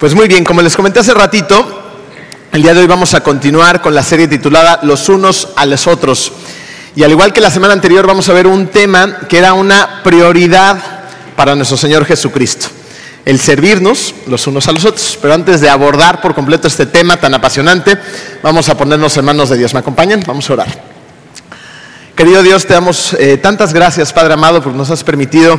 Pues muy bien, como les comenté hace ratito, el día de hoy vamos a continuar con la serie titulada Los unos a los otros. Y al igual que la semana anterior vamos a ver un tema que era una prioridad para nuestro Señor Jesucristo, el servirnos los unos a los otros. Pero antes de abordar por completo este tema tan apasionante, vamos a ponernos en manos de Dios. ¿Me acompañan? Vamos a orar. Querido Dios, te damos eh, tantas gracias, Padre amado, porque nos has permitido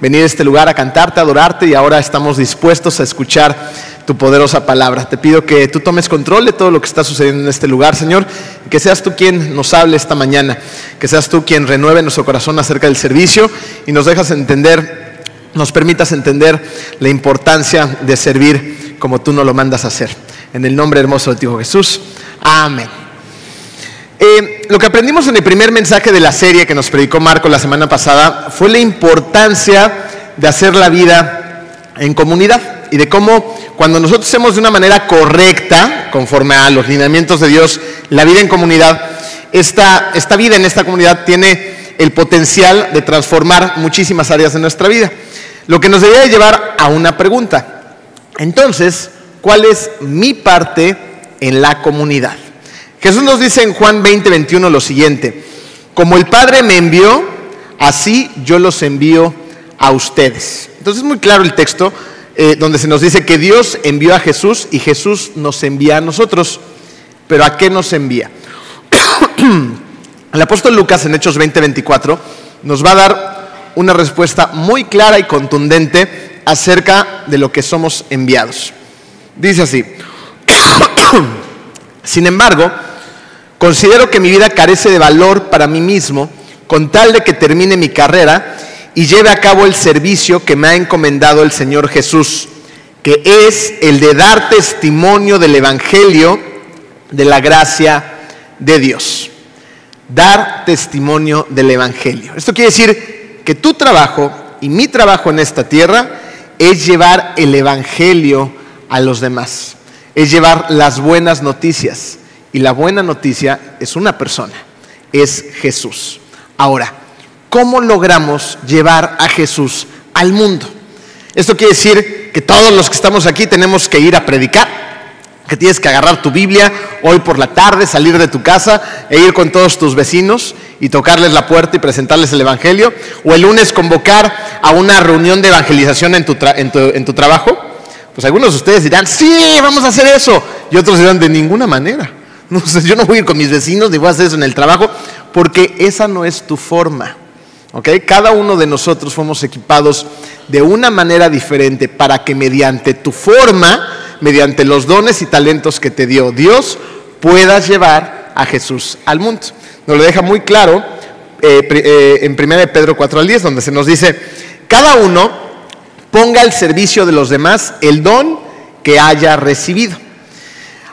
venir a este lugar a cantarte, a adorarte y ahora estamos dispuestos a escuchar tu poderosa palabra. Te pido que tú tomes control de todo lo que está sucediendo en este lugar, Señor, que seas tú quien nos hable esta mañana, que seas tú quien renueve nuestro corazón acerca del servicio y nos dejas entender, nos permitas entender la importancia de servir como tú nos lo mandas a hacer. En el nombre hermoso de ti, Jesús. Amén. Eh, lo que aprendimos en el primer mensaje de la serie que nos predicó Marco la semana pasada fue la importancia de hacer la vida en comunidad y de cómo cuando nosotros hacemos de una manera correcta, conforme a los lineamientos de Dios, la vida en comunidad, esta, esta vida en esta comunidad tiene el potencial de transformar muchísimas áreas de nuestra vida. Lo que nos debería llevar a una pregunta. Entonces, ¿cuál es mi parte en la comunidad? Jesús nos dice en Juan 20, 21 lo siguiente, como el Padre me envió, así yo los envío a ustedes. Entonces es muy claro el texto eh, donde se nos dice que Dios envió a Jesús y Jesús nos envía a nosotros. Pero ¿a qué nos envía? el apóstol Lucas en Hechos 20, 24 nos va a dar una respuesta muy clara y contundente acerca de lo que somos enviados. Dice así, sin embargo, Considero que mi vida carece de valor para mí mismo con tal de que termine mi carrera y lleve a cabo el servicio que me ha encomendado el Señor Jesús, que es el de dar testimonio del Evangelio de la gracia de Dios. Dar testimonio del Evangelio. Esto quiere decir que tu trabajo y mi trabajo en esta tierra es llevar el Evangelio a los demás, es llevar las buenas noticias y la buena noticia es una persona, es Jesús. Ahora, ¿cómo logramos llevar a Jesús al mundo? Esto quiere decir que todos los que estamos aquí tenemos que ir a predicar, que tienes que agarrar tu Biblia hoy por la tarde, salir de tu casa e ir con todos tus vecinos y tocarles la puerta y presentarles el Evangelio, o el lunes convocar a una reunión de evangelización en tu, en tu trabajo. Pues algunos de ustedes dirán, sí, vamos a hacer eso, y otros dirán, de ninguna manera. No, yo no voy a ir con mis vecinos ni voy a hacer eso en el trabajo, porque esa no es tu forma. Cada uno de nosotros fuimos equipados de una manera diferente para que mediante tu forma, mediante los dones y talentos que te dio Dios, puedas llevar a Jesús al mundo. Nos lo deja muy claro eh, eh, en 1 Pedro 4 al 10, donde se nos dice, cada uno ponga al servicio de los demás el don que haya recibido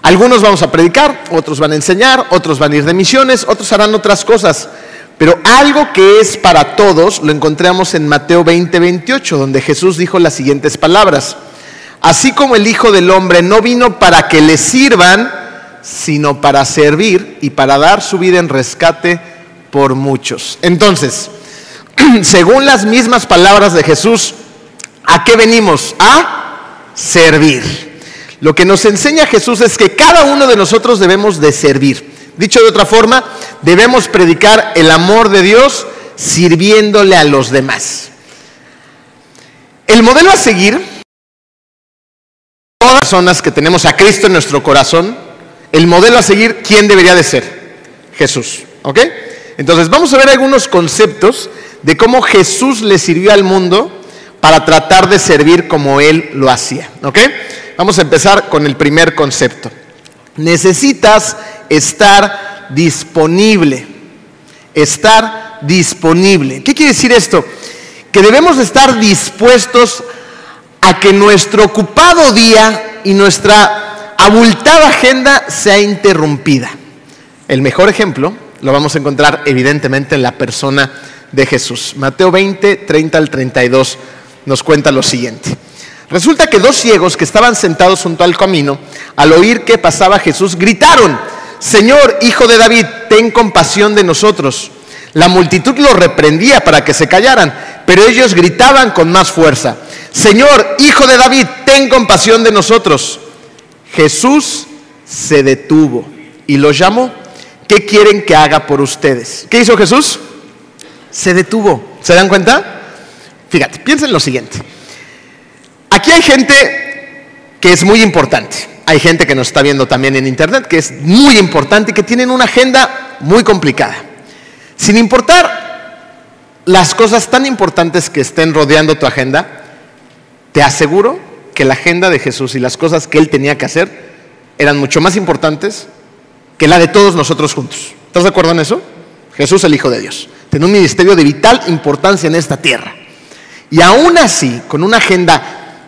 algunos vamos a predicar, otros van a enseñar, otros van a ir de misiones, otros harán otras cosas. Pero algo que es para todos lo encontramos en Mateo 20, 28, donde Jesús dijo las siguientes palabras. Así como el Hijo del Hombre no vino para que le sirvan, sino para servir y para dar su vida en rescate por muchos. Entonces, según las mismas palabras de Jesús, ¿a qué venimos? A servir. Lo que nos enseña Jesús es que cada uno de nosotros debemos de servir. Dicho de otra forma, debemos predicar el amor de Dios sirviéndole a los demás. El modelo a seguir, todas las personas que tenemos a Cristo en nuestro corazón, el modelo a seguir, ¿quién debería de ser? Jesús. ¿Ok? Entonces vamos a ver algunos conceptos de cómo Jesús le sirvió al mundo para tratar de servir como Él lo hacía. ¿Ok? Vamos a empezar con el primer concepto. Necesitas estar disponible. Estar disponible. ¿Qué quiere decir esto? Que debemos estar dispuestos a que nuestro ocupado día y nuestra abultada agenda sea interrumpida. El mejor ejemplo lo vamos a encontrar evidentemente en la persona de Jesús. Mateo 20, 30 al 32 nos cuenta lo siguiente. Resulta que dos ciegos que estaban sentados junto al camino, al oír que pasaba Jesús, gritaron, Señor, hijo de David, ten compasión de nosotros. La multitud los reprendía para que se callaran, pero ellos gritaban con más fuerza, Señor, hijo de David, ten compasión de nosotros. Jesús se detuvo y los llamó. ¿Qué quieren que haga por ustedes? ¿Qué hizo Jesús? Se detuvo. ¿Se dan cuenta? Fíjate, piensen lo siguiente. Aquí hay gente que es muy importante. Hay gente que nos está viendo también en internet que es muy importante y que tienen una agenda muy complicada. Sin importar las cosas tan importantes que estén rodeando tu agenda, te aseguro que la agenda de Jesús y las cosas que él tenía que hacer eran mucho más importantes que la de todos nosotros juntos. ¿Estás de acuerdo en eso? Jesús, el Hijo de Dios, tiene un ministerio de vital importancia en esta tierra. Y aún así, con una agenda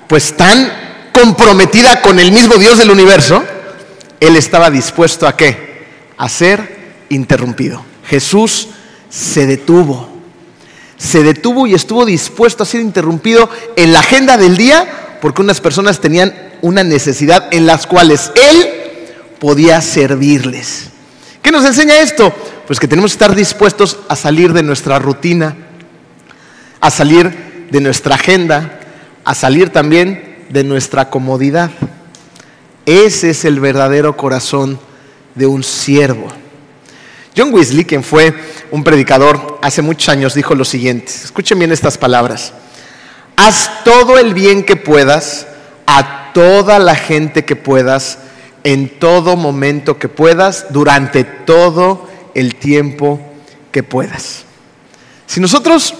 pues tan comprometida con el mismo Dios del universo, él estaba dispuesto a qué? A ser interrumpido. Jesús se detuvo. Se detuvo y estuvo dispuesto a ser interrumpido en la agenda del día porque unas personas tenían una necesidad en las cuales él podía servirles. ¿Qué nos enseña esto? Pues que tenemos que estar dispuestos a salir de nuestra rutina, a salir de nuestra agenda, a salir también de nuestra comodidad. Ese es el verdadero corazón de un siervo. John Wesley, quien fue un predicador hace muchos años, dijo lo siguiente. Escuchen bien estas palabras. Haz todo el bien que puedas a toda la gente que puedas en todo momento que puedas, durante todo el tiempo que puedas. Si nosotros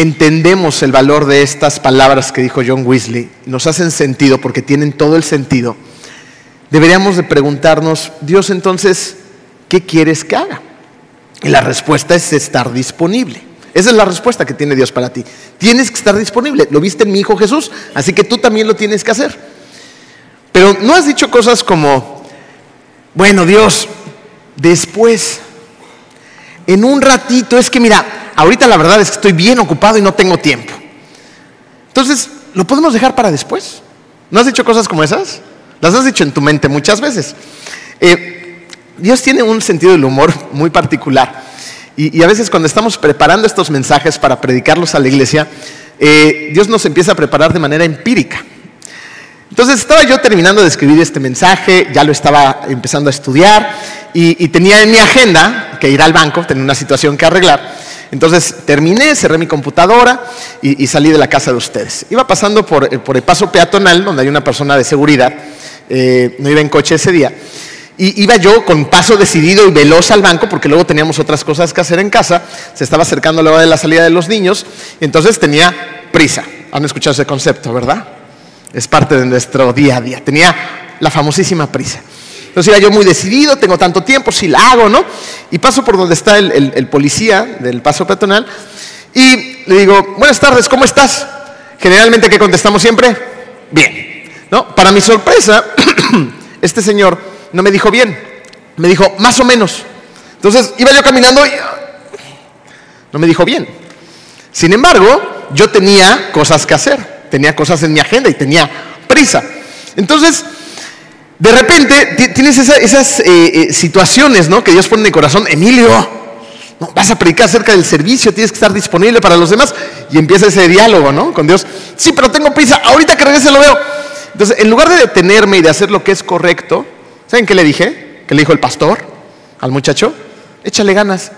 entendemos el valor de estas palabras que dijo John Weasley, nos hacen sentido porque tienen todo el sentido, deberíamos de preguntarnos, Dios entonces, ¿qué quieres que haga? Y la respuesta es estar disponible. Esa es la respuesta que tiene Dios para ti. Tienes que estar disponible. Lo viste en mi Hijo Jesús, así que tú también lo tienes que hacer. Pero no has dicho cosas como, bueno Dios, después, en un ratito, es que mira, ahorita la verdad es que estoy bien ocupado y no tengo tiempo. Entonces, ¿lo podemos dejar para después? ¿No has dicho cosas como esas? Las has dicho en tu mente muchas veces. Eh, Dios tiene un sentido del humor muy particular. Y, a veces cuando estamos preparando estos mensajes para predicarlos a la iglesia, eh, Dios nos empieza a preparar de manera empírica. Entonces estaba yo terminando de escribir este mensaje, ya lo estaba empezando a estudiar y, tenía en mi agenda que ir al banco, tenía una situación que arreglar. Entonces terminé, cerré mi computadora y, salí de la casa de ustedes. Iba pasando por, eh, el paso peatonal donde hay una persona de seguridad, eh, no iba en coche ese día. Y iba yo con paso decidido y veloz al banco porque luego teníamos otras cosas que hacer en casa. Se estaba acercando la hora de la salida de los niños. Entonces tenía prisa. Han escuchado ese concepto, ¿verdad? Es parte de nuestro día a día. Tenía la famosísima prisa. Entonces iba yo muy decidido, tengo tanto tiempo, si la hago, ¿no? Y paso por donde está el, policía del paso peatonal y le digo, buenas tardes, ¿cómo estás? Generalmente, ¿qué contestamos siempre? Bien. ¿No? Para mi sorpresa, este señor no me dijo bien, me dijo más o menos. Entonces iba yo caminando y no me dijo bien. Sin embargo, yo tenía cosas que hacer tenía cosas en mi agenda y tenía prisa. Entonces, de repente tienes esas eh, eh, situaciones ¿no? que Dios pone en el corazón, Emilio, ¿no? vas a predicar acerca del servicio, tienes que estar disponible para los demás y empieza ese diálogo ¿no? con Dios. Sí, pero tengo prisa, ahorita que regrese lo veo. Entonces, en lugar de detenerme y de hacer lo que es correcto, ¿saben qué le dije? ¿Qué le dijo el pastor al muchacho? Échale ganas.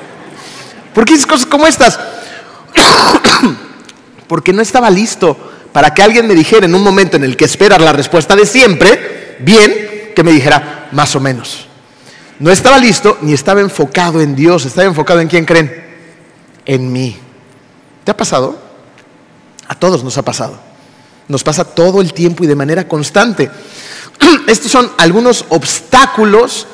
¿Por qué dices cosas como estas? porque no estaba listo para que alguien me dijera en un momento en el que esperas la respuesta de siempre, bien, que me dijera más o menos. No estaba listo ni estaba enfocado en Dios, estaba enfocado en quién creen, en mí. ¿Te ha pasado? A todos nos ha pasado. Nos pasa todo el tiempo y de manera constante. Estos son algunos obstáculos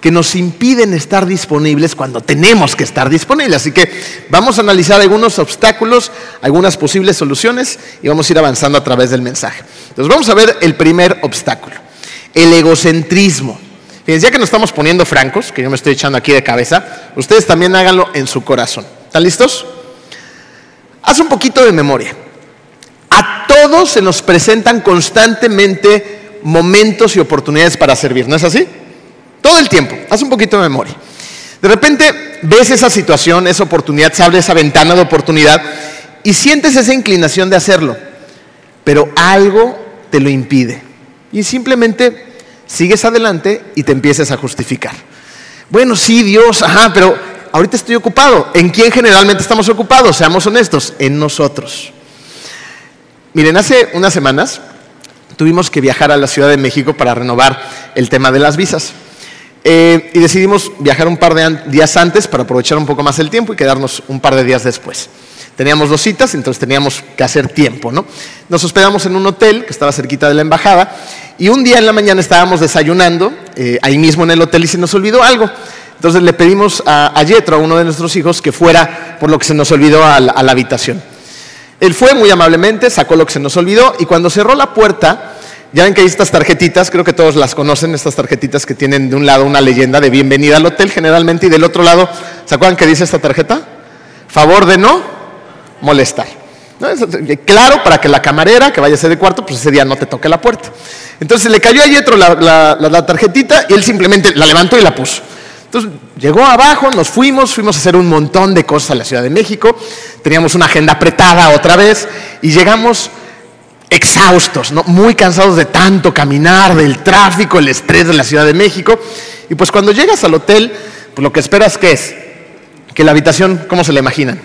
que nos impiden estar disponibles cuando tenemos que estar disponibles. Así que vamos a analizar algunos obstáculos, algunas posibles soluciones y vamos a ir avanzando a través del mensaje. Entonces vamos a ver el primer obstáculo, el egocentrismo. Fíjense, ya que nos estamos poniendo francos, que yo me estoy echando aquí de cabeza, ustedes también háganlo en su corazón. ¿Están listos? Haz un poquito de memoria. A todos se nos presentan constantemente momentos y oportunidades para servir, ¿no es así? Todo el tiempo. Haz un poquito de memoria. De repente ves esa situación, esa oportunidad, se abre esa ventana de oportunidad y sientes esa inclinación de hacerlo, pero algo te lo impide. Y simplemente sigues adelante y te empiezas a justificar. Bueno, sí, Dios, ajá, pero ahorita estoy ocupado. ¿En quién generalmente estamos ocupados? Seamos honestos, en nosotros. Miren, hace unas semanas tuvimos que viajar a la Ciudad de México para renovar el tema de las visas. Eh, y decidimos viajar un par de días antes para aprovechar un poco más el tiempo y quedarnos un par de días después. Teníamos dos citas, entonces teníamos que hacer tiempo, ¿no? Nos hospedamos en un hotel que estaba cerquita de la embajada y un día en la mañana estábamos desayunando eh, ahí mismo en el hotel y se nos olvidó algo. Entonces le pedimos a, a Yetro, a uno de nuestros hijos, que fuera por lo que se nos olvidó a la, a la habitación. Él fue muy amablemente, sacó lo que se nos olvidó y cuando cerró la puerta, ya ven que hay estas tarjetitas, creo que todos las conocen, estas tarjetitas que tienen de un lado una leyenda de bienvenida al hotel generalmente y del otro lado, ¿se acuerdan qué dice esta tarjeta? Favor de no molestar. Claro, para que la camarera que vaya a ser de cuarto, pues ese día no te toque la puerta. Entonces le cayó a Yetro la, la, tarjetita y él simplemente la levantó y la puso. Entonces llegó abajo, nos fuimos, fuimos a hacer un montón de cosas a la Ciudad de México, teníamos una agenda apretada otra vez y llegamos exhaustos, ¿no? muy cansados de tanto caminar, del tráfico, el estrés de la Ciudad de México. Y pues cuando llegas al hotel, pues lo que esperas que es que la habitación, ¿cómo se la imaginan?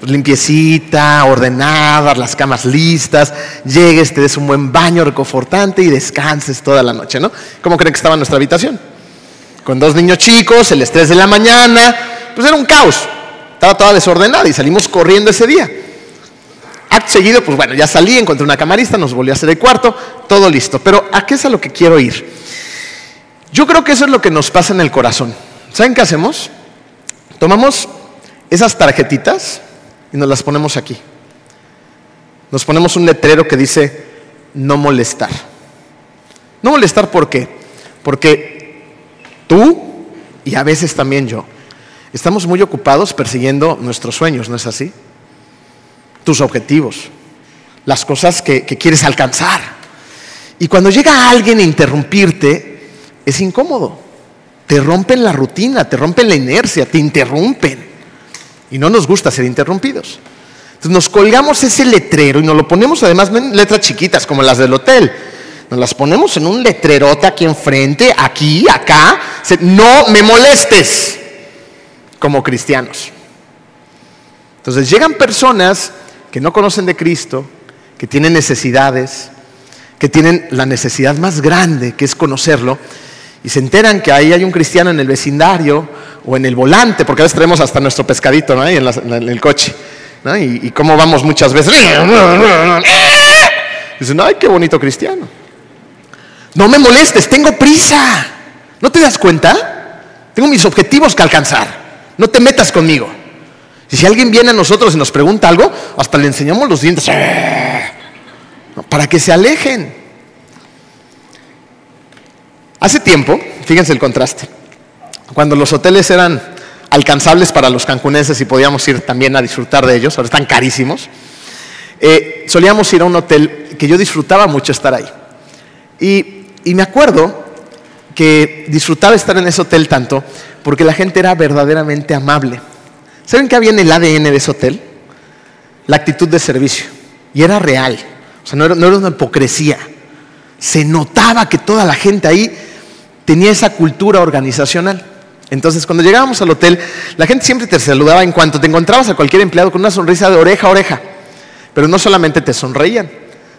Pues limpiecita, ordenada, las camas listas, llegues, te des un buen baño reconfortante y descanses toda la noche, ¿no? ¿Cómo creen que estaba nuestra habitación? Con dos niños chicos, el estrés de la mañana, pues era un caos. Estaba toda desordenada y salimos corriendo ese día. Acto seguido, pues bueno, ya salí, encontré una camarista, nos volví a hacer el cuarto, todo listo. Pero ¿a qué es a lo que quiero ir? Yo creo que eso es lo que nos pasa en el corazón. ¿Saben qué hacemos? Tomamos esas tarjetitas y nos las ponemos aquí. Nos ponemos un letrero que dice no molestar. No molestar ¿por qué? Porque tú y a veces también yo estamos muy ocupados persiguiendo nuestros sueños, ¿no es así? Tus objetivos, las cosas que, quieres alcanzar. Y cuando llega alguien a interrumpirte, es incómodo. Te rompen la rutina, te rompen la inercia, te interrumpen. Y no nos gusta ser interrumpidos. Entonces nos colgamos ese letrero y nos lo ponemos además en letras chiquitas como las del hotel. Nos las ponemos en un letrerote aquí enfrente, aquí, acá. No me molestes como cristianos. Entonces llegan personas que no conocen de Cristo, que tienen necesidades, que tienen la necesidad más grande, que es conocerlo, y se enteran que ahí hay un cristiano en el vecindario o en el volante, porque a veces traemos hasta nuestro pescadito ¿no? en, el coche, y, cómo vamos muchas veces. Dicen, ay, qué bonito cristiano. No me molestes, tengo prisa. ¿No te das cuenta? Tengo mis objetivos que alcanzar. No te metas conmigo. Y si alguien viene a nosotros y nos pregunta algo, hasta le enseñamos los dientes. Para que se alejen. Hace tiempo, fíjense el contraste, cuando los hoteles eran alcanzables para los cancunenses y podíamos ir también a disfrutar de ellos, ahora están carísimos, eh, solíamos ir a un hotel que yo disfrutaba mucho estar ahí. y me acuerdo que disfrutaba estar en ese hotel tanto porque la gente era verdaderamente amable. ¿Saben qué había en el ADN de ese hotel? La actitud de servicio. Y era real. O sea, no era, una hipocresía. Se notaba que toda la gente ahí tenía esa cultura organizacional. Entonces, cuando llegábamos al hotel, la gente siempre te saludaba en cuanto te encontrabas a cualquier empleado con una sonrisa de oreja a oreja. Pero no solamente te sonreían,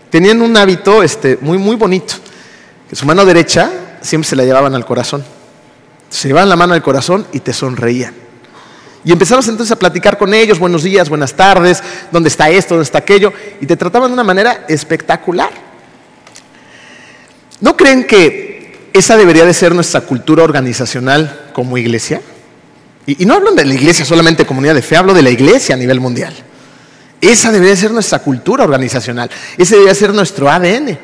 tenían un hábito este, muy, muy bonito. Que su mano derecha siempre se la llevaban al corazón. Se llevaban la mano al corazón y te sonreían. Y empezamos entonces a platicar con ellos, buenos días, buenas tardes, dónde está esto, dónde está aquello, y te trataban de una manera espectacular. ¿No creen que esa debería de ser nuestra cultura organizacional como iglesia? Y, no hablo de la iglesia solamente comunidad de fe, hablo de la iglesia a nivel mundial. Esa debería ser nuestra cultura organizacional, ese debería ser nuestro ADN.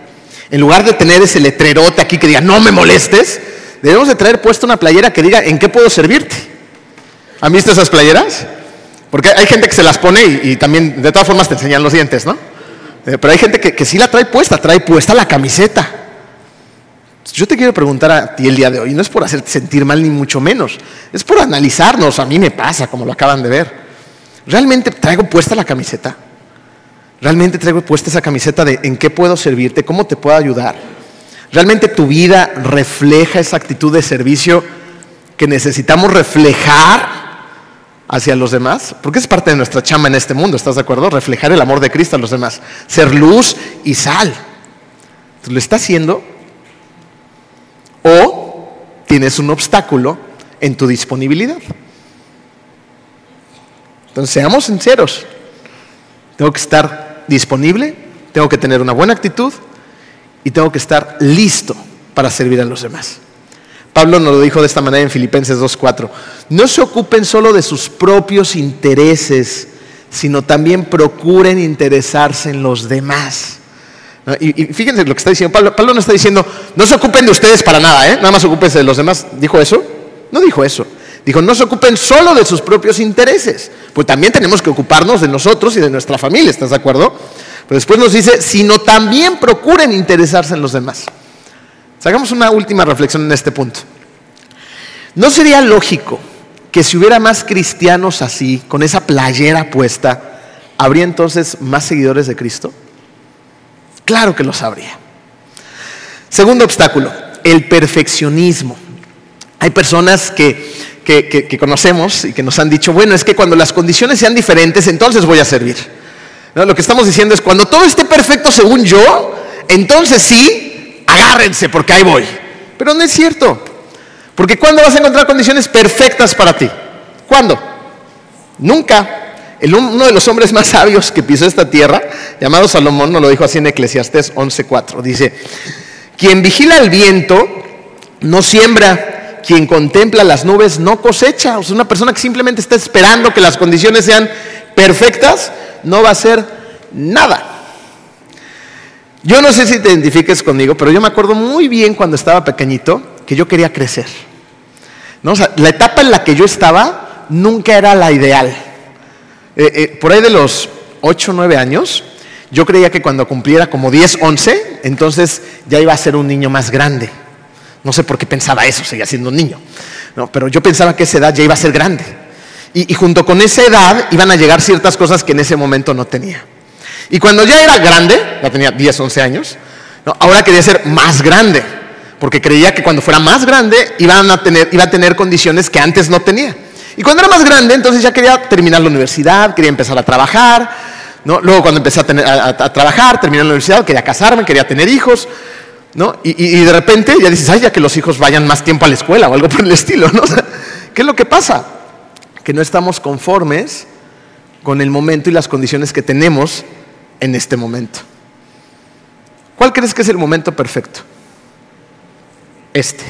En lugar de tener ese letrerote aquí que diga, no me molestes, debemos de traer puesto una playera que diga, ¿en qué puedo servirte? ¿Han visto esas playeras? Porque hay gente que se las pone y, también de todas formas te enseñan los dientes, ¿no? Eh, pero hay gente que, que sí la trae puesta, trae puesta la camiseta. Yo te quiero preguntar a ti el día de hoy, no es por hacerte sentir mal ni mucho menos, es por analizarnos, a mí me pasa, como lo acaban de ver. ¿Realmente traigo puesta la camiseta? ¿Realmente traigo puesta esa camiseta de en qué puedo servirte, cómo te puedo ayudar? ¿Realmente tu vida refleja esa actitud de servicio que necesitamos reflejar hacia los demás? Porque es parte de nuestra chama en este mundo, ¿estás de acuerdo? Reflejar el amor de Cristo a los demás, ser luz y sal. ¿Lo está haciendo? ¿O tienes un obstáculo en tu disponibilidad? Entonces, seamos sinceros. Tengo que estar disponible, tengo que tener una buena actitud y tengo que estar listo para servir a los demás. Pablo nos lo dijo de esta manera en Filipenses 2.4. No se ocupen solo de sus propios intereses, sino también procuren interesarse en los demás. Y, fíjense lo que está diciendo Pablo. Pablo no está diciendo, no se ocupen de ustedes para nada, ¿eh? nada más ocúpense de los demás. ¿Dijo eso? No dijo eso. Dijo, no se ocupen solo de sus propios intereses. Pues también tenemos que ocuparnos de nosotros y de nuestra familia, ¿estás de acuerdo? Pero después nos dice, sino también procuren interesarse en los demás. Hagamos una última reflexión en este punto. ¿No sería lógico que si hubiera más cristianos así, con esa playera puesta, habría entonces más seguidores de Cristo? Claro que lo sabría. Segundo obstáculo, el perfeccionismo. Hay personas que, conocemos y que nos han dicho, bueno, es que cuando las condiciones sean diferentes, entonces voy a servir. Lo que estamos diciendo es, cuando todo esté perfecto según yo, entonces sí, agárrense porque ahí voy. Pero no es cierto. Porque ¿cuándo vas a encontrar condiciones perfectas para ti? ¿Cuándo? Nunca uno de los hombres más sabios que pisó esta tierra, llamado Salomón, nos lo dijo así en Eclesiastés 11:4. Dice: Quien vigila el viento no siembra, quien contempla las nubes no cosecha. O sea, una persona que simplemente está esperando que las condiciones sean perfectas, no va a hacer nada. Yo no sé si te identifiques conmigo, pero yo me acuerdo muy bien cuando estaba pequeñito que yo quería crecer. ¿No? la etapa en la que yo estaba nunca era la ideal. Eh, eh, por ahí de los 8 o 9 años, yo creía que cuando cumpliera como 10, 11, entonces ya iba a ser un niño más grande. No sé por qué pensaba eso, seguía siendo un niño. Pero yo pensaba que esa edad ya iba a ser grande. Y, junto con esa edad iban a llegar ciertas cosas que en ese momento no tenía. Y cuando ya era grande, ya tenía 10, 11 años, ahora quería ser más grande, porque creía que cuando fuera más grande iban a tener, iba a tener condiciones que antes no tenía. Y cuando era más grande, entonces ya quería terminar la universidad, quería empezar a trabajar. Luego cuando empecé a, trabajar, terminé la universidad, quería casarme, quería tener hijos. Y, de repente ya dices, ay, ya que los hijos vayan más tiempo a la escuela o algo por el estilo. ¿no? ¿Qué es lo que pasa? Que no estamos conformes con el momento y las condiciones que tenemos en este momento. ¿Cuál crees que es el momento perfecto? Este.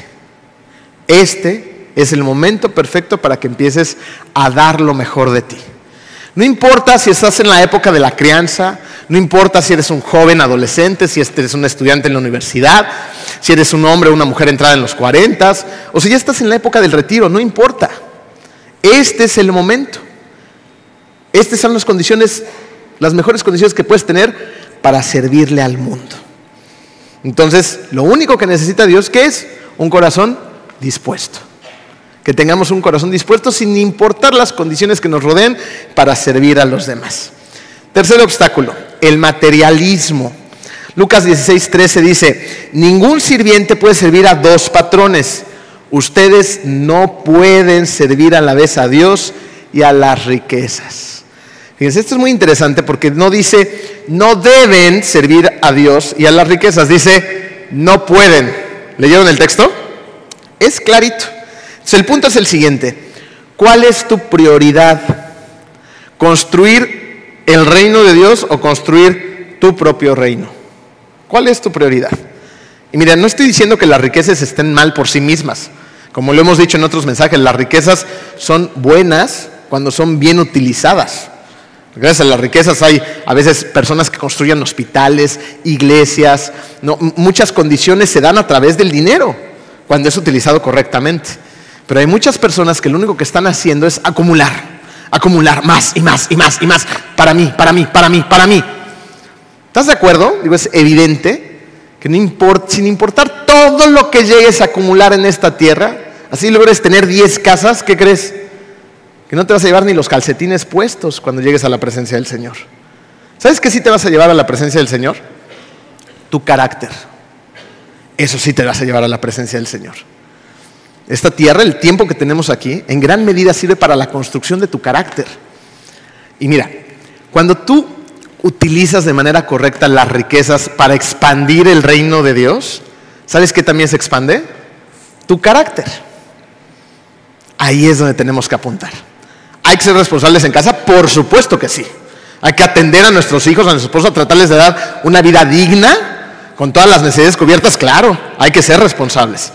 Este es el momento perfecto para que empieces a dar lo mejor de ti. No importa si estás en la época de la crianza, no importa si eres un joven adolescente, si eres un estudiante en la universidad, si eres un hombre o una mujer entrada en los 40 o si ya estás en la época del retiro, no importa. Este es el momento. Estas son las condiciones, las mejores condiciones que puedes tener para servirle al mundo. Entonces, lo único que necesita Dios, ¿qué es? Un corazón dispuesto que tengamos un corazón dispuesto sin importar las condiciones que nos rodeen para servir a los demás. Tercer obstáculo, el materialismo. Lucas 16, 13 dice, ningún sirviente puede servir a dos patrones. Ustedes no pueden servir a la vez a Dios y a las riquezas. Fíjense, esto es muy interesante porque no dice, no deben servir a Dios y a las riquezas, dice, no pueden. ¿Leyeron el texto? Es clarito el punto es el siguiente. ¿Cuál es tu prioridad? ¿Construir el reino de Dios o construir tu propio reino? ¿Cuál es tu prioridad? Y mira, no estoy diciendo que las riquezas estén mal por sí mismas. Como lo hemos dicho en otros mensajes, las riquezas son buenas cuando son bien utilizadas. Gracias a las riquezas hay a veces personas que construyen hospitales, iglesias, muchas condiciones se dan a través del dinero cuando es utilizado correctamente. Pero hay muchas personas que lo único que están haciendo es acumular, acumular más y más y más y más para mí, para mí, para mí, para mí. ¿Estás de acuerdo? Digo, es evidente que no import, sin importar todo lo que llegues a acumular en esta tierra, así logres tener 10 casas, ¿qué crees? No te vas a llevar ni los calcetines puestos cuando llegues a la presencia del Señor. ¿Sabes qué sí te vas a llevar a la presencia del Señor? Tu carácter. Eso sí te vas a llevar a la presencia del Señor. Esta tierra, el tiempo que tenemos aquí, en gran medida sirve para la construcción de tu carácter. Y mira, cuando tú utilizas de manera correcta las riquezas para expandir el reino de Dios, ¿sabes qué también se expande? Tu carácter. Ahí es donde tenemos que apuntar. ¿Hay que ser responsables en casa? Por supuesto que sí. Hay que atender a nuestros hijos, a nuestros esposos, tratarles de dar una vida digna, con todas las necesidades cubiertas, claro, hay que ser responsables.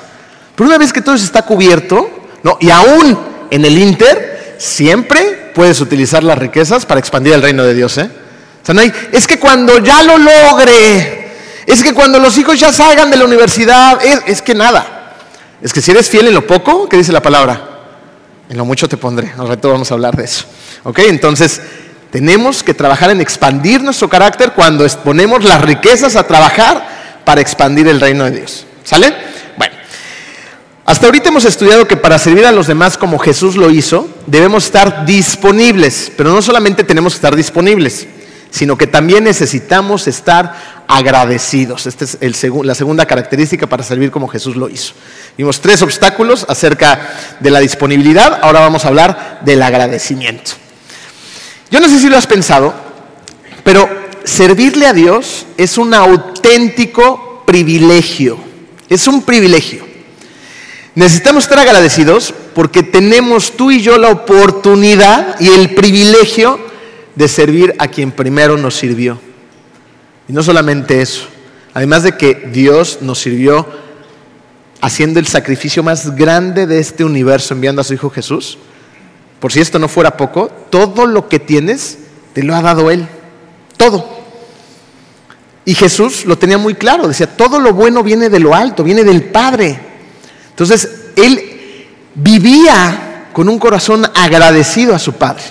Pero una vez que todo eso está cubierto, no, y aún en el Inter, siempre puedes utilizar las riquezas para expandir el reino de Dios. ¿eh? O sea, no hay, es que cuando ya lo logre, es que cuando los hijos ya salgan de la universidad, es, es que nada. Es que si eres fiel en lo poco, ¿qué dice la palabra? En lo mucho te pondré. Al rato vamos a hablar de eso. ¿Ok? Entonces, tenemos que trabajar en expandir nuestro carácter cuando exponemos las riquezas a trabajar para expandir el reino de Dios. ¿Sale? Hasta ahorita hemos estudiado que para servir a los demás como Jesús lo hizo, debemos estar disponibles, pero no solamente tenemos que estar disponibles, sino que también necesitamos estar agradecidos. Esta es la segunda característica para servir como Jesús lo hizo. Vimos tres obstáculos acerca de la disponibilidad, ahora vamos a hablar del agradecimiento. Yo no sé si lo has pensado, pero servirle a Dios es un auténtico privilegio, es un privilegio. Necesitamos estar agradecidos porque tenemos tú y yo la oportunidad y el privilegio de servir a quien primero nos sirvió. Y no solamente eso, además de que Dios nos sirvió haciendo el sacrificio más grande de este universo enviando a su Hijo Jesús, por si esto no fuera poco, todo lo que tienes te lo ha dado Él, todo. Y Jesús lo tenía muy claro, decía, todo lo bueno viene de lo alto, viene del Padre. Entonces, él vivía con un corazón agradecido a su Padre.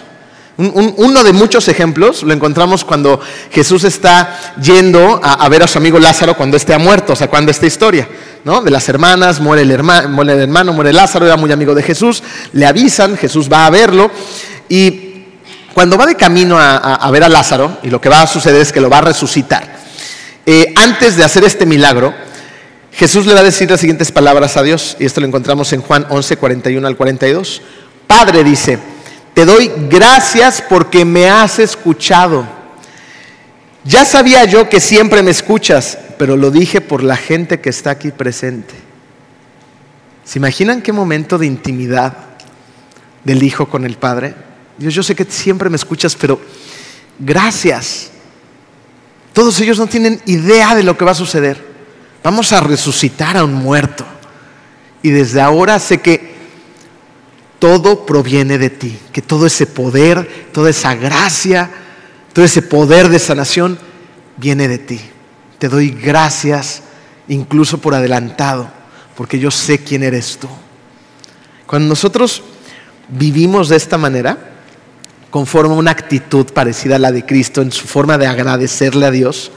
Uno de muchos ejemplos lo encontramos cuando Jesús está yendo a, ver a su amigo Lázaro cuando esté muerto, o sea, cuando esta historia, ¿no? De las hermanas, muere el, hermano, muere el hermano, muere Lázaro, era muy amigo de Jesús, le avisan, Jesús va a verlo y cuando va de camino a, ver a Lázaro, y lo que va a suceder es que lo va a resucitar, eh, antes de hacer este milagro, Jesús le va a decir las siguientes palabras a Dios, y esto lo encontramos en Juan 11, 41 al 42. Padre dice, te doy gracias porque me has escuchado. Ya sabía yo que siempre me escuchas, pero lo dije por la gente que está aquí presente. ¿Se imaginan qué momento de intimidad del Hijo con el Padre? Dios, yo sé que siempre me escuchas, pero gracias. Todos ellos no tienen idea de lo que va a suceder. Vamos a resucitar a un muerto. Y desde ahora sé que todo proviene de ti, que todo ese poder, toda esa gracia, todo ese poder de sanación viene de ti. Te doy gracias incluso por adelantado, porque yo sé quién eres tú. Cuando nosotros vivimos de esta manera, conforme una actitud parecida a la de Cristo en su forma de agradecerle a Dios,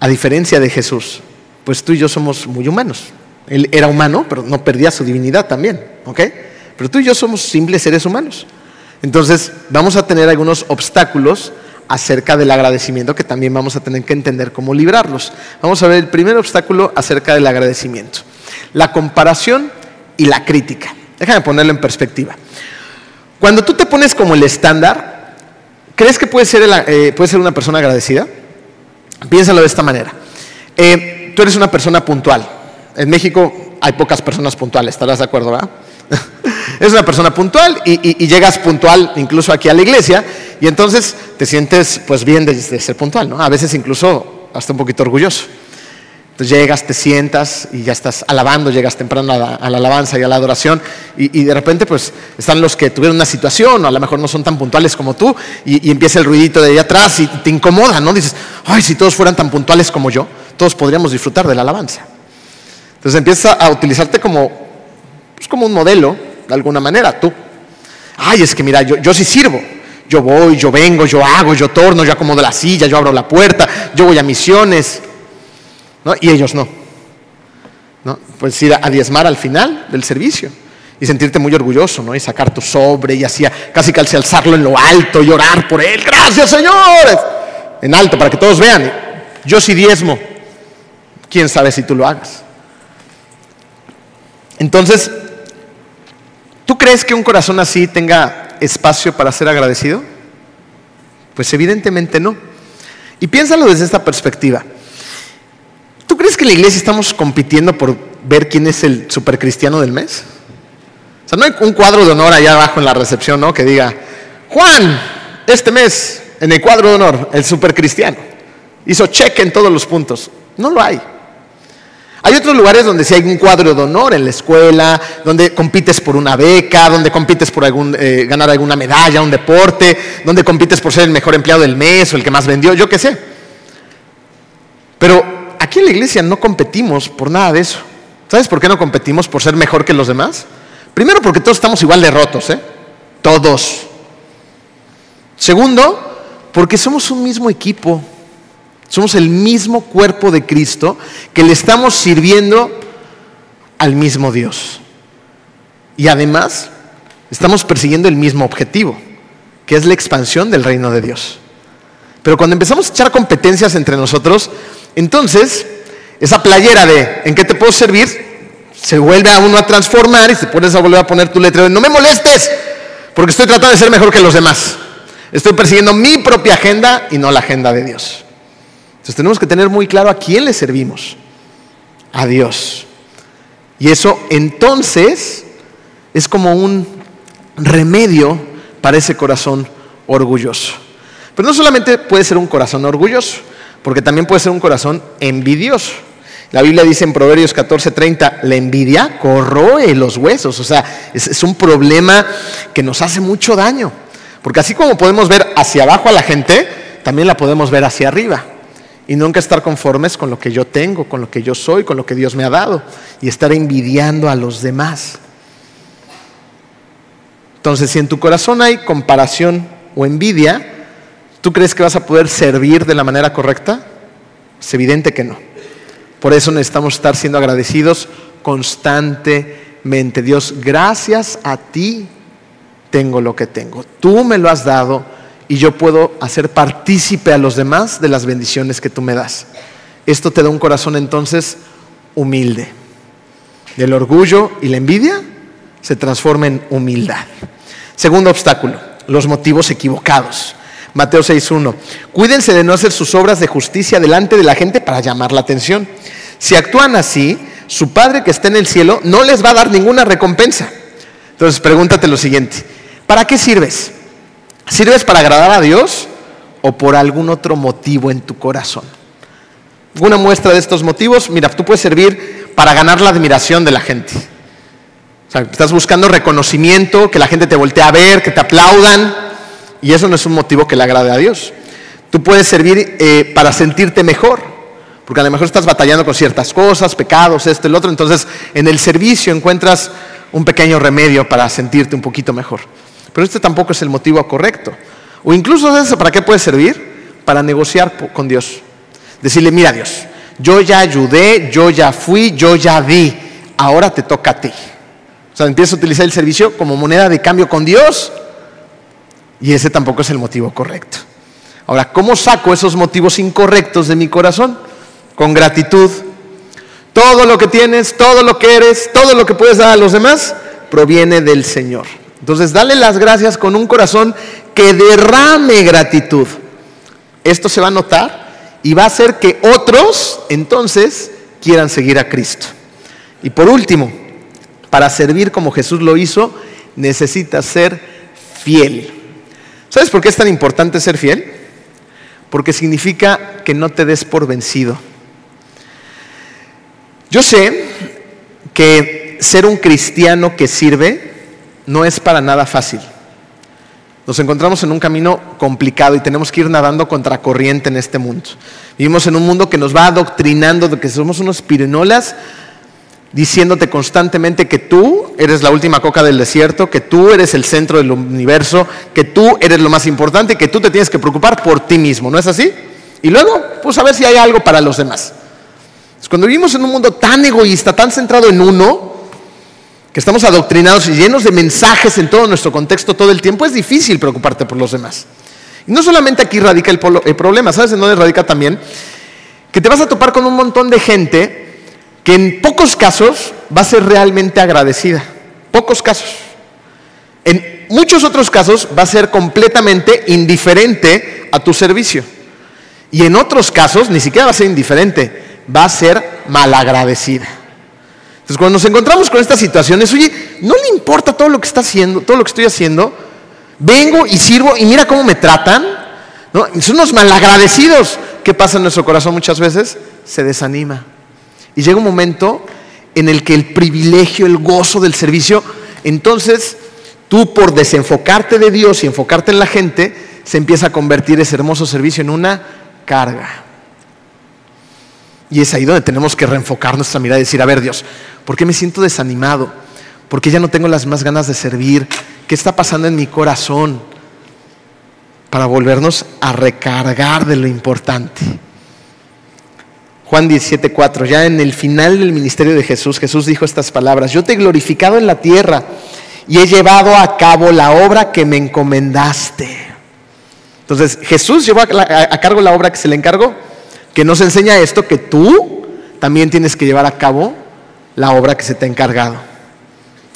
a diferencia de Jesús, pues tú y yo somos muy humanos. Él era humano, pero no perdía su divinidad también, ¿ok? Pero tú y yo somos simples seres humanos. Entonces, vamos a tener algunos obstáculos acerca del agradecimiento que también vamos a tener que entender cómo librarlos. Vamos a ver el primer obstáculo acerca del agradecimiento. La comparación y la crítica. Déjame ponerlo en perspectiva. Cuando tú te pones como el estándar, ¿crees que puedes ser, eh, ser una persona agradecida? Piénsalo de esta manera. Eh, tú eres una persona puntual. En México hay pocas personas puntuales, ¿estarás de acuerdo, verdad? es una persona puntual y, llegas puntual incluso aquí a la iglesia y entonces te sientes pues bien de, ser puntual, ¿no? A veces incluso hasta un poquito orgulloso. Entonces llegas, te sientas y ya estás alabando, llegas temprano a la, alabanza y a la adoración y, de repente pues están los que tuvieron una situación o a lo mejor no son tan puntuales como tú y, empieza el ruidito de ahí atrás y te incomoda, ¿no? Dices, ay, si todos fueran tan puntuales como yo, todos podríamos disfrutar de la alabanza. Entonces empiezas a utilizarte como, pues, como un modelo, de alguna manera, tú. Ay, es que mira, yo, yo sí sirvo. Yo voy, yo vengo, yo hago, yo torno, yo acomodo la silla, yo abro la puerta, yo voy a misiones, ¿no? y ellos no. ¿no? Pues ir a diezmar al final del servicio y sentirte muy orgulloso, ¿no? Y sacar tu sobre y así, casi casi alzarlo en lo alto y orar por él. Gracias, señores. En alto, para que todos vean. Yo sí diezmo. ¿Quién sabe si tú lo hagas? Entonces, ¿tú crees que un corazón así tenga espacio para ser agradecido? Pues evidentemente no. Y piénsalo desde esta perspectiva. ¿Tú crees que en la iglesia estamos compitiendo por ver quién es el supercristiano del mes? O sea, no hay un cuadro de honor allá abajo en la recepción, ¿no? Que diga, Juan, este mes, en el cuadro de honor, el supercristiano. Hizo cheque en todos los puntos. No lo hay. Hay otros lugares donde sí hay un cuadro de honor en la escuela, donde compites por una beca, donde compites por eh, ganar alguna medalla, un deporte, donde compites por ser el mejor empleado del mes o el que más vendió, yo qué sé. Pero aquí en la iglesia no competimos por nada de eso. ¿Sabes por qué no competimos por ser mejor que los demás? Primero porque todos estamos igual de rotos, ¿eh? Todos. Segundo, porque somos un mismo equipo. Somos el mismo cuerpo de Cristo que le estamos sirviendo al mismo Dios. Y además, estamos persiguiendo el mismo objetivo, que es la expansión del reino de Dios. Pero cuando empezamos a echar competencias entre nosotros, entonces esa playera de ¿en qué te puedo servir? se vuelve a uno a transformar y se pones a volver a poner tu letra de no me molestes, porque estoy tratando de ser mejor que los demás. Estoy persiguiendo mi propia agenda y no la agenda de Dios. Entonces tenemos que tener muy claro a quién le servimos. A Dios. Y eso entonces es como un remedio para ese corazón orgulloso. Pero no solamente puede ser un corazón orgulloso, porque también puede ser un corazón envidioso. La Biblia dice en Proverbios 14:30, la envidia corroe los huesos, o sea, es, un problema que nos hace mucho daño, porque así como podemos ver hacia abajo a la gente, también la podemos ver hacia arriba. Y nunca estar conformes con lo que yo tengo, con lo que yo soy, con lo que Dios me ha dado, y estar envidiando a los demás. Entonces, si en tu corazón hay comparación o envidia, ¿tú crees que vas a poder servir de la manera correcta? Es evidente que no. Por eso necesitamos estar siendo agradecidos constantemente. Dios, gracias a ti tengo lo que tengo. Tú me lo has dado y yo puedo hacer partícipe a los demás de las bendiciones que tú me das. Esto te da un corazón entonces humilde. Del orgullo y la envidia se transforma en humildad. Segundo obstáculo, los motivos equivocados. Mateo 6.1. Cuídense de no hacer sus obras de justicia delante de la gente para llamar la atención. Si actúan así, su Padre que está en el cielo no les va a dar ninguna recompensa. Entonces pregúntate lo siguiente, ¿para qué sirves? ¿Sirves para agradar a Dios o por algún otro motivo en tu corazón? Una muestra de estos motivos, mira, tú puedes servir para ganar la admiración de la gente. O sea, estás buscando reconocimiento, que la gente te voltee a ver, que te aplaudan. Y eso no es un motivo que le agrade a Dios. Tú puedes servir eh, para sentirte mejor, porque a lo mejor estás batallando con ciertas cosas, pecados, esto, el otro. Entonces, en el servicio encuentras un pequeño remedio para sentirte un poquito mejor. Pero este tampoco es el motivo correcto. O incluso ¿para qué puede servir? Para negociar con Dios. Decirle, mira Dios, yo ya ayudé, yo ya fui, yo ya di, ahora te toca a ti. O sea, empiezas a utilizar el servicio como moneda de cambio con Dios y ese tampoco es el motivo correcto. Ahora, ¿cómo saco esos motivos incorrectos de mi corazón? Con gratitud. Todo lo que tienes, todo lo que eres, todo lo que puedes dar a los demás, proviene del Señor. Entonces, dale las gracias con un corazón que derrame gratitud. Esto se va a notar y va a hacer que otros entonces quieran seguir a Cristo. Y por último, para servir como Jesús lo hizo, necesitas ser fiel. ¿Sabes por qué es tan importante ser fiel? Porque significa que no te des por vencido. Yo sé que ser un cristiano que sirve no es para nada fácil. Nos encontramos en un camino complicado y tenemos que ir nadando contra corriente en este mundo. Vivimos en un mundo que nos va adoctrinando de que somos unos pirinolas diciéndote constantemente que tú eres la última coca del desierto, que tú eres el centro del universo, que tú eres lo más importante que tú te tienes que preocupar por ti mismo. ¿No es así? Y luego, pues a ver si hay algo para los demás. Cuando vivimos en un mundo tan egoísta, tan centrado en uno, que estamos adoctrinados y llenos de mensajes en todo nuestro contexto todo el tiempo, es difícil preocuparte por los demás. Y no solamente aquí radica el, problema, ¿sabes en dónde radica también? Que te vas a topar con un montón de gente que en pocos casos va a ser realmente agradecida. Pocos casos. En muchos otros casos va a ser completamente indiferente a tu servicio. Y en otros casos ni siquiera va a ser indiferente, va a ser malagradecida. Entonces, cuando nos encontramos con estas situaciones, oye, no le importa todo lo que está haciendo, todo lo que estoy haciendo, vengo y sirvo y mira cómo me tratan. ¿no? Son unos malagradecidos. ¿Qué pasa en nuestro corazón muchas veces? Se desanima. Y llega un momento en el que el privilegio, el gozo del servicio, entonces tú por desenfocarte de Dios y enfocarte en la gente, se empieza a convertir ese hermoso servicio en una carga. Y es ahí donde tenemos que reenfocar nuestra mirada y decir, a ver Dios, ¿por qué me siento desanimado? ¿Por qué ya no tengo las más ganas de servir? ¿Qué está pasando en mi corazón? Para volvernos a recargar de lo importante. Juan 17:4, ya en el final del ministerio de Jesús, Jesús dijo estas palabras, yo te he glorificado en la tierra y he llevado a cabo la obra que me encomendaste. Entonces, Jesús llevó a, cargo la obra que se le encargó que nos enseña esto, que tú también tienes que llevar a cabo la obra que se te ha encargado.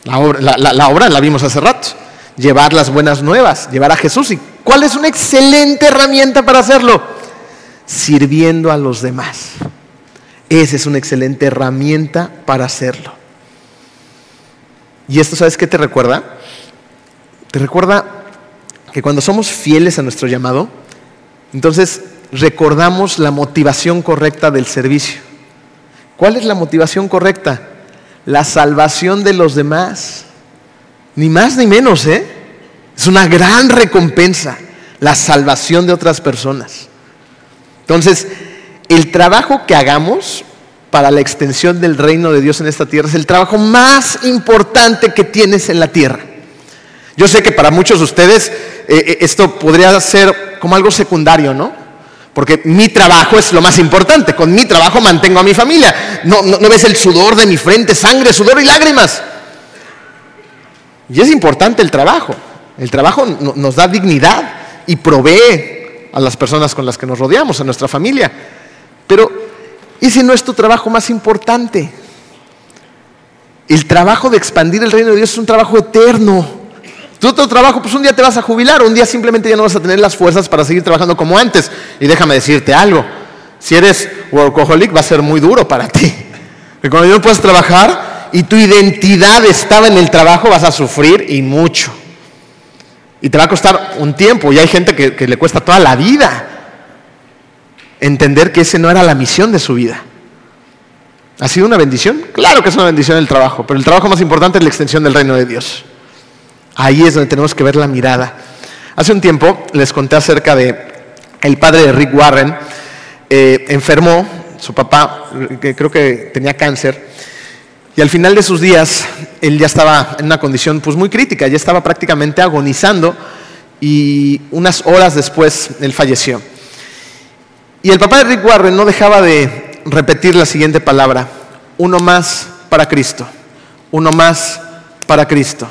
La obra la, vimos hace rato, llevar las buenas nuevas, llevar a Jesús. ¿Y cuál es una excelente herramienta para hacerlo? Sirviendo a los demás. Esa es una excelente herramienta para hacerlo. ¿Y esto sabes qué te recuerda? Te recuerda que cuando somos fieles a nuestro llamado, entonces recordamos la motivación correcta del servicio. ¿Cuál es la motivación correcta? La salvación de los demás. Ni más ni menos, ¿eh? Es una gran recompensa, la salvación de otras personas. Entonces, el trabajo que hagamos para la extensión del reino de Dios en esta tierra es el trabajo más importante que tienes en la tierra. Yo sé que para muchos de ustedes eh, eh, esto podría ser como algo secundario, ¿no? Porque mi trabajo es lo más importante. Con mi trabajo mantengo a mi familia. No, ves el sudor de mi frente, sangre, sudor y lágrimas. Y es importante el trabajo. El trabajo nos da dignidad y provee a las personas con las que nos rodeamos, a nuestra familia. Pero ese no es tu trabajo más importante. El trabajo de expandir el reino de Dios es un trabajo eterno. Tu otro trabajo, pues un día te vas a jubilar, un día simplemente ya no vas a tener las fuerzas para seguir trabajando como antes. Y déjame decirte algo, si eres workaholic va a ser muy duro para ti. Porque cuando no puedes trabajar y tu identidad estaba en el trabajo, vas a sufrir y mucho. Y te va a costar un tiempo, y hay gente que, que le cuesta toda la vida entender que ese no era la misión de su vida. ¿Ha sido una bendición? Claro que es una bendición el trabajo, pero el trabajo más importante es la extensión del reino de Dios. Ahí es donde tenemos que ver la mirada. Hace un tiempo les conté acerca de el padre de Rick Warren. Eh, enfermó, su papá que creo que tenía cáncer, y al final de sus días él ya estaba en una condición pues muy crítica, ya estaba prácticamente agonizando y unas horas después él falleció. Y el papá de Rick Warren no dejaba de repetir la siguiente palabra, uno más para Cristo, uno más para Cristo.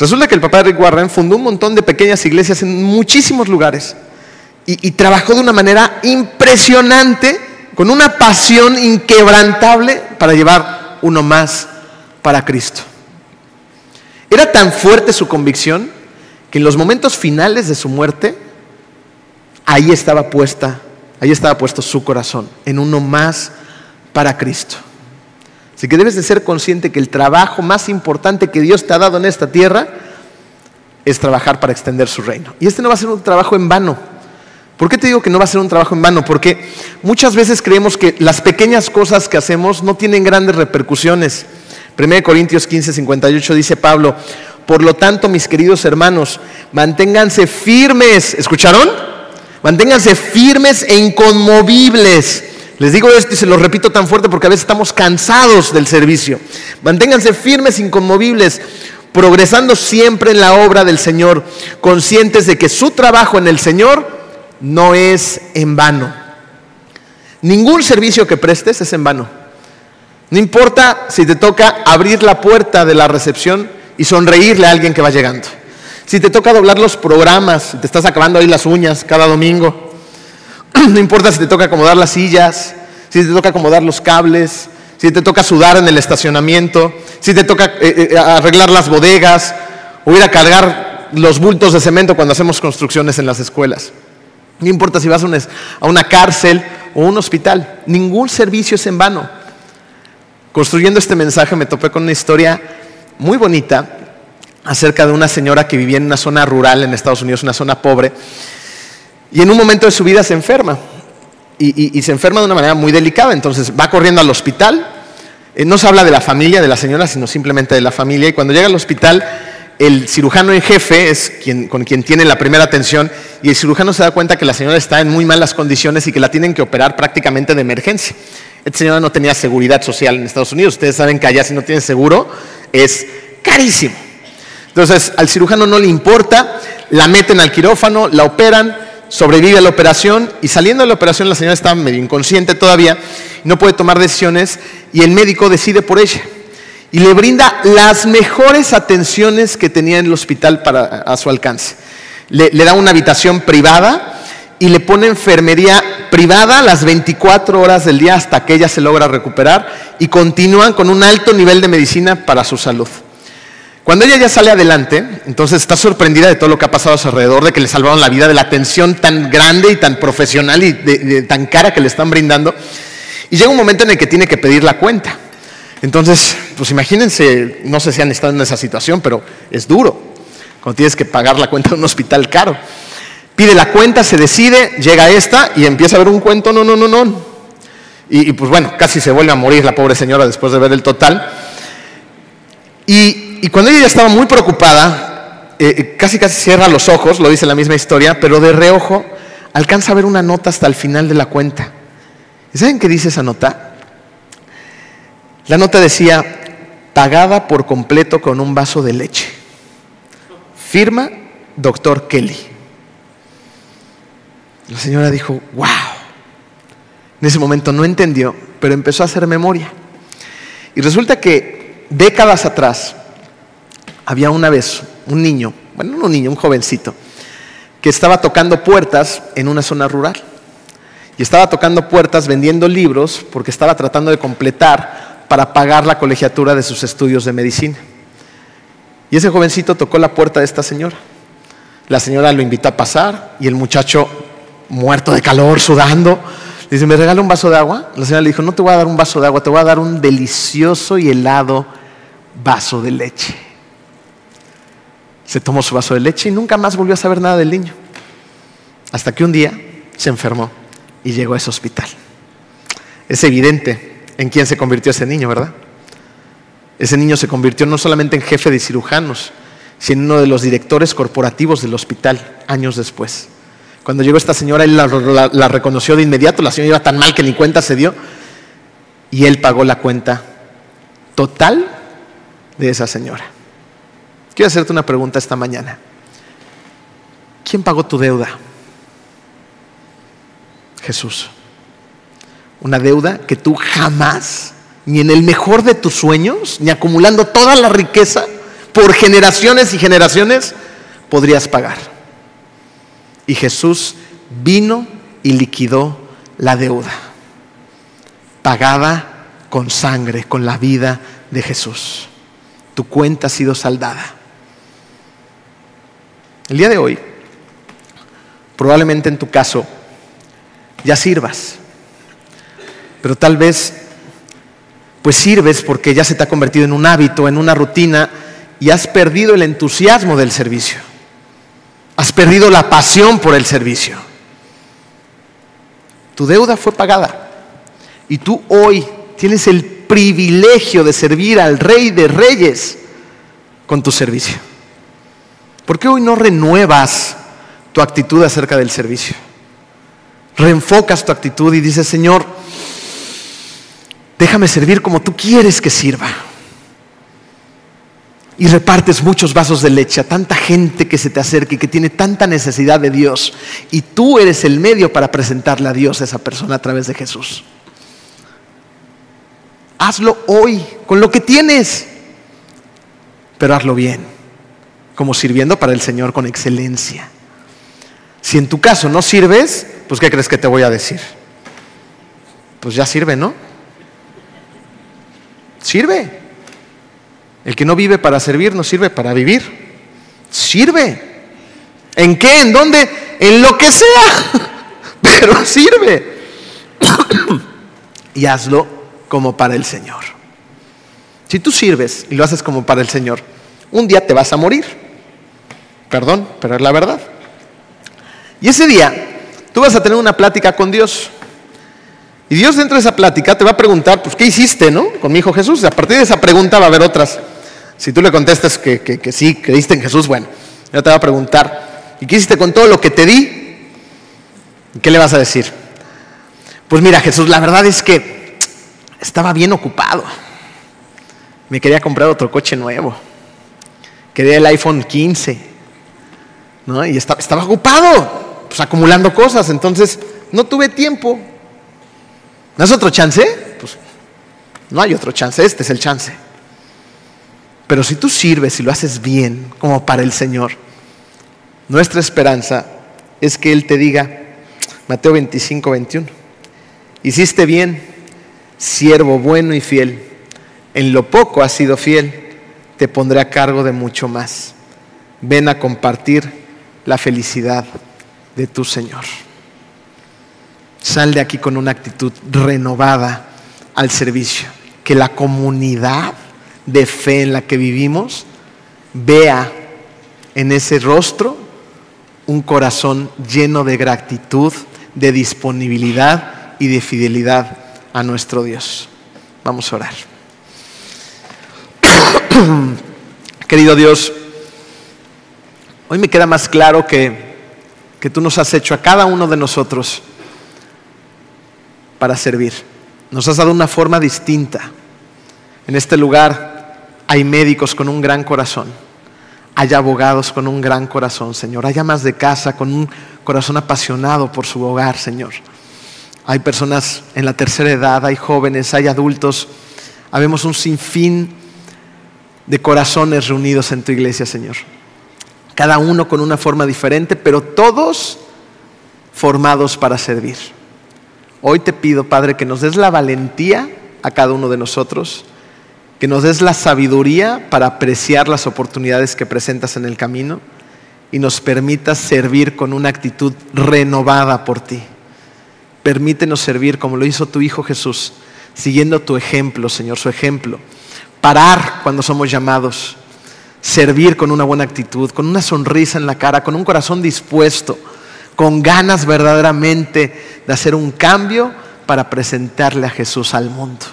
Resulta que el papá de Rick Warren fundó un montón de pequeñas iglesias en muchísimos lugares y, trabajó de una manera impresionante, con una pasión inquebrantable para llevar uno más para Cristo. Era tan fuerte su convicción que en los momentos finales de su muerte, ahí estaba puesta, ahí estaba puesto su corazón, en uno más para Cristo. Así que debes de ser consciente que el trabajo más importante que Dios te ha dado en esta tierra es trabajar para extender su reino. Y este no va a ser un trabajo en vano. ¿Por qué te digo que no va a ser un trabajo en vano? Porque muchas veces creemos que las pequeñas cosas que hacemos no tienen grandes repercusiones. 1 Corintios 15, 58 dice Pablo, por lo tanto, mis queridos hermanos, manténganse firmes. ¿Escucharon? Manténganse firmes e inconmovibles les digo esto y se lo repito tan fuerte porque a veces estamos cansados del servicio. Manténganse firmes, inconmovibles, progresando siempre en la obra del Señor, conscientes de que su trabajo en el Señor no es en vano. Ningún servicio que prestes es en vano. No importa si te toca abrir la puerta de la recepción y sonreírle a alguien que va llegando. Si te toca doblar los programas, te estás acabando ahí las uñas cada domingo. No importa si te toca acomodar las sillas, si te toca acomodar los cables, si te toca sudar en el estacionamiento, si te toca eh, eh, arreglar las bodegas o ir a cargar los bultos de cemento cuando hacemos construcciones en las escuelas. No importa si vas a una cárcel o un hospital, ningún servicio es en vano. Construyendo este mensaje me topé con una historia muy bonita acerca de una señora que vivía en una zona rural en Estados Unidos, una zona pobre, y en un momento de su vida se enferma, y, se enferma de una manera muy delicada, entonces va corriendo al hospital, eh, no se habla de la familia de la señora, sino simplemente de la familia, y cuando llega al hospital, el cirujano en jefe es con quien tiene la primera atención, y el cirujano se da cuenta que la señora está en muy malas condiciones y que la tienen que operar prácticamente de emergencia. Esta señora no tenía seguridad social en Estados Unidos. Ustedes saben que allá si no tienen seguro es carísimo. Entonces al cirujano no le importa, la meten al quirófano, la operan, sobrevive a la operación y saliendo de la operación la señora está medio inconsciente todavía, no puede tomar decisiones y el médico decide por ella y le brinda las mejores atenciones que tenía en el hospital para, a su alcance. Le, le da una habitación privada y le pone enfermería privada las 24 horas del día hasta que ella se logra recuperar y continúan con un alto nivel de medicina para su salud. Cuando ella ya sale adelante, entonces está sorprendida de todo lo que ha pasado a su alrededor, de que le salvaron la vida, de la atención tan grande y tan profesional y tan cara que le están brindando. Y llega un momento en el que tiene que pedir la cuenta. Entonces, pues imagínense, no sé si han estado en esa situación, pero es duro cuando tienes que pagar la cuenta de un hospital caro pide la cuenta, se decide, llega esta y empieza a ver un cuento, no, no, no, no. Y, pues bueno, casi se vuelve a morir la pobre señora después de ver el total. Y, cuando ella ya estaba muy preocupada, eh, eh, casi casi cierra los ojos, lo dice la misma historia, pero de reojo alcanza a ver una nota hasta el final de la cuenta. ¿Y saben qué dice esa nota? La nota decía, pagada por completo con un vaso de leche. Firma, doctor Kelly. La señora dijo, wow. En ese momento no entendió, pero empezó a hacer memoria. Y resulta que décadas atrás había una vez un niño, bueno, no un niño, un jovencito, que estaba tocando puertas en una zona rural. Y estaba tocando puertas vendiendo libros porque estaba tratando de completar para pagar la colegiatura de sus estudios de medicina. Y ese jovencito tocó la puerta de esta señora. La señora lo invitó a pasar y el muchacho muerto de calor, sudando. Dice, ¿me regala un vaso de agua? La señora le dijo, no te voy a dar un vaso de agua, te voy a dar un delicioso y helado vaso de leche. Se tomó su vaso de leche y nunca más volvió a saber nada del niño. Hasta que un día se enfermó y llegó a ese hospital. Es evidente en quién se convirtió ese niño, ¿verdad? Ese niño se convirtió no solamente en jefe de cirujanos, sino en uno de los directores corporativos del hospital años después. Cuando llegó esta señora, él la, reconoció de inmediato, la señora iba tan mal que ni cuenta se dio, y él pagó la cuenta total de esa señora. Quiero hacerte una pregunta esta mañana. ¿Quién pagó tu deuda? Jesús. Una deuda que tú jamás, ni en el mejor de tus sueños, ni acumulando toda la riqueza por generaciones y generaciones, podrías pagar. Y Jesús vino y liquidó la deuda, pagada con sangre, con la vida de Jesús. Tu cuenta ha sido saldada. El día de hoy, probablemente en tu caso, ya sirvas, pero tal vez pues sirves porque ya se te ha convertido en un hábito, en una rutina y has perdido el entusiasmo del servicio. Has perdido la pasión por el servicio. Tu deuda fue pagada. Y tú hoy tienes el privilegio de servir al Rey de Reyes con tu servicio. ¿Por qué hoy no renuevas tu actitud acerca del servicio? Reenfocas tu actitud y dices, Señor, déjame servir como tú quieres que sirva. y repartes muchos vasos de leche a tanta gente que se te acerca y que tiene tanta necesidad de Dios. Y tú eres el medio para presentarle a Dios a esa persona a través de Jesús. Hazlo hoy, con lo que tienes, pero hazlo bien, como sirviendo para el Señor con excelencia. Si en tu caso no sirves, pues ¿qué crees que te voy a decir? Pues ya sirve, ¿no? Sirve. El que no vive para servir no sirve para vivir. Sirve. ¿En qué? ¿En dónde? En lo que sea. Pero sirve. y hazlo como para el Señor. Si tú sirves y lo haces como para el Señor, un día te vas a morir. Perdón, pero es la verdad. Y ese día tú vas a tener una plática con Dios. Y Dios dentro de esa plática te va a preguntar, pues, ¿qué hiciste, no? Con mi hijo Jesús. A partir de esa pregunta va a haber otras. Si tú le contestas que, sí, creíste en Jesús, bueno, yo te va a preguntar, ¿y qué hiciste con todo lo que te di? ¿Qué le vas a decir? Pues mira, Jesús, la verdad es que estaba bien ocupado. Me quería comprar otro coche nuevo. Quería el iPhone 15. Y estaba, estaba ocupado, pues acumulando cosas. Entonces, no tuve tiempo. ¿No es otro chance? Pues no hay otro chance. Este es el chance. Pero si tú sirves y lo haces bien, como para el Señor, nuestra esperanza es que Él te diga, Mateo 25, 21, hiciste bien, siervo bueno y fiel, en lo poco has sido fiel, te pondré a cargo de mucho más. Ven a compartir la felicidad de tu Señor. Sal de aquí con una actitud renovada al servicio, que la comunidad de fe en la que vivimos vea en ese rostro un corazón lleno de gratitud, de disponibilidad y de fidelidad a nuestro Dios. Vamos a orar. Querido Dios, hoy me queda más claro que, que tú nos has hecho a cada uno de nosotros para servir. Nos has dado una forma distinta. En este lugar hay médicos con un gran corazón. Hay abogados con un gran corazón, Señor. Hay amas de casa con un corazón apasionado por su hogar, Señor. Hay personas en la tercera edad, hay jóvenes, hay adultos. Habemos un sinfín de corazones reunidos en tu iglesia, Señor. Cada uno con una forma diferente, pero todos formados para servir. Hoy te pido, Padre, que nos des la valentía a cada uno de nosotros que nos des la sabiduría para apreciar las oportunidades que presentas en el camino y nos permitas servir con una actitud renovada por ti. Permítenos servir como lo hizo tu Hijo Jesús, siguiendo tu ejemplo, Señor, su ejemplo. Parar cuando somos llamados, servir con una buena actitud, con una sonrisa en la cara, con un corazón dispuesto, con ganas verdaderamente de hacer un cambio para presentarle a Jesús al mundo.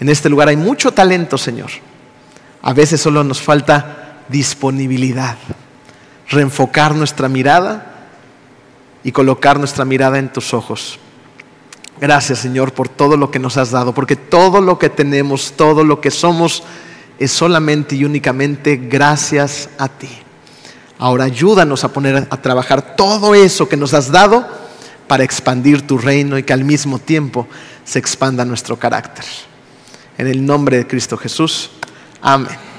En este lugar hay mucho talento, Señor. A veces solo nos falta disponibilidad, reenfocar nuestra mirada y colocar nuestra mirada en tus ojos. Gracias, Señor, por todo lo que nos has dado, porque todo lo que tenemos, todo lo que somos, es solamente y únicamente gracias a ti. Ahora ayúdanos a poner a trabajar todo eso que nos has dado para expandir tu reino y que al mismo tiempo se expanda nuestro carácter. En el nombre de Cristo Jesús. Amén.